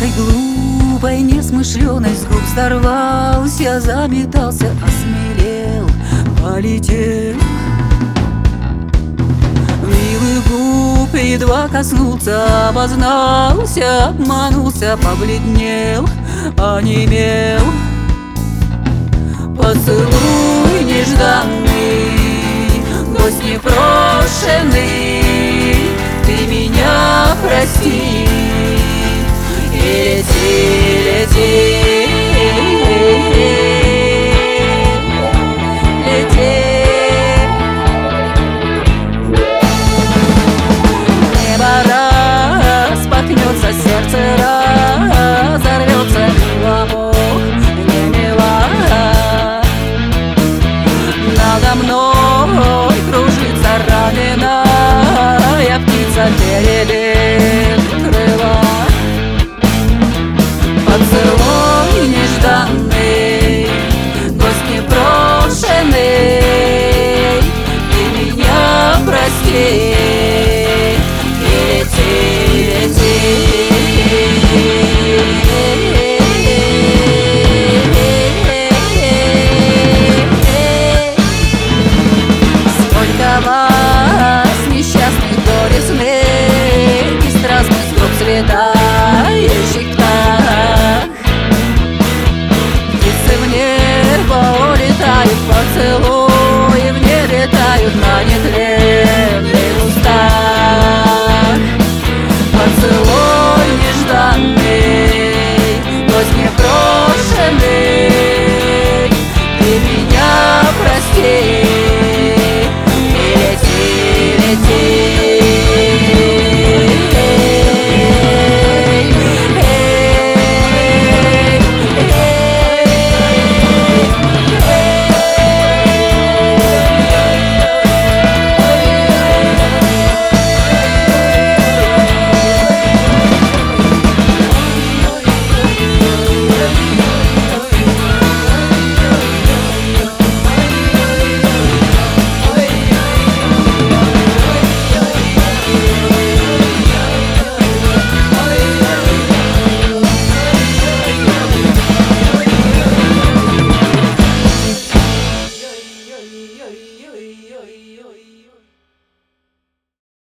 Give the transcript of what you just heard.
Пташкой глупой, несмышленой с губ сорвался Заметался, осмелел, полетел. Милый губ едва коснулся, обознался Обманулся, побледнел, онемел. Поцелуй нежданный, гость непрошенный Ты меня прости Jeśli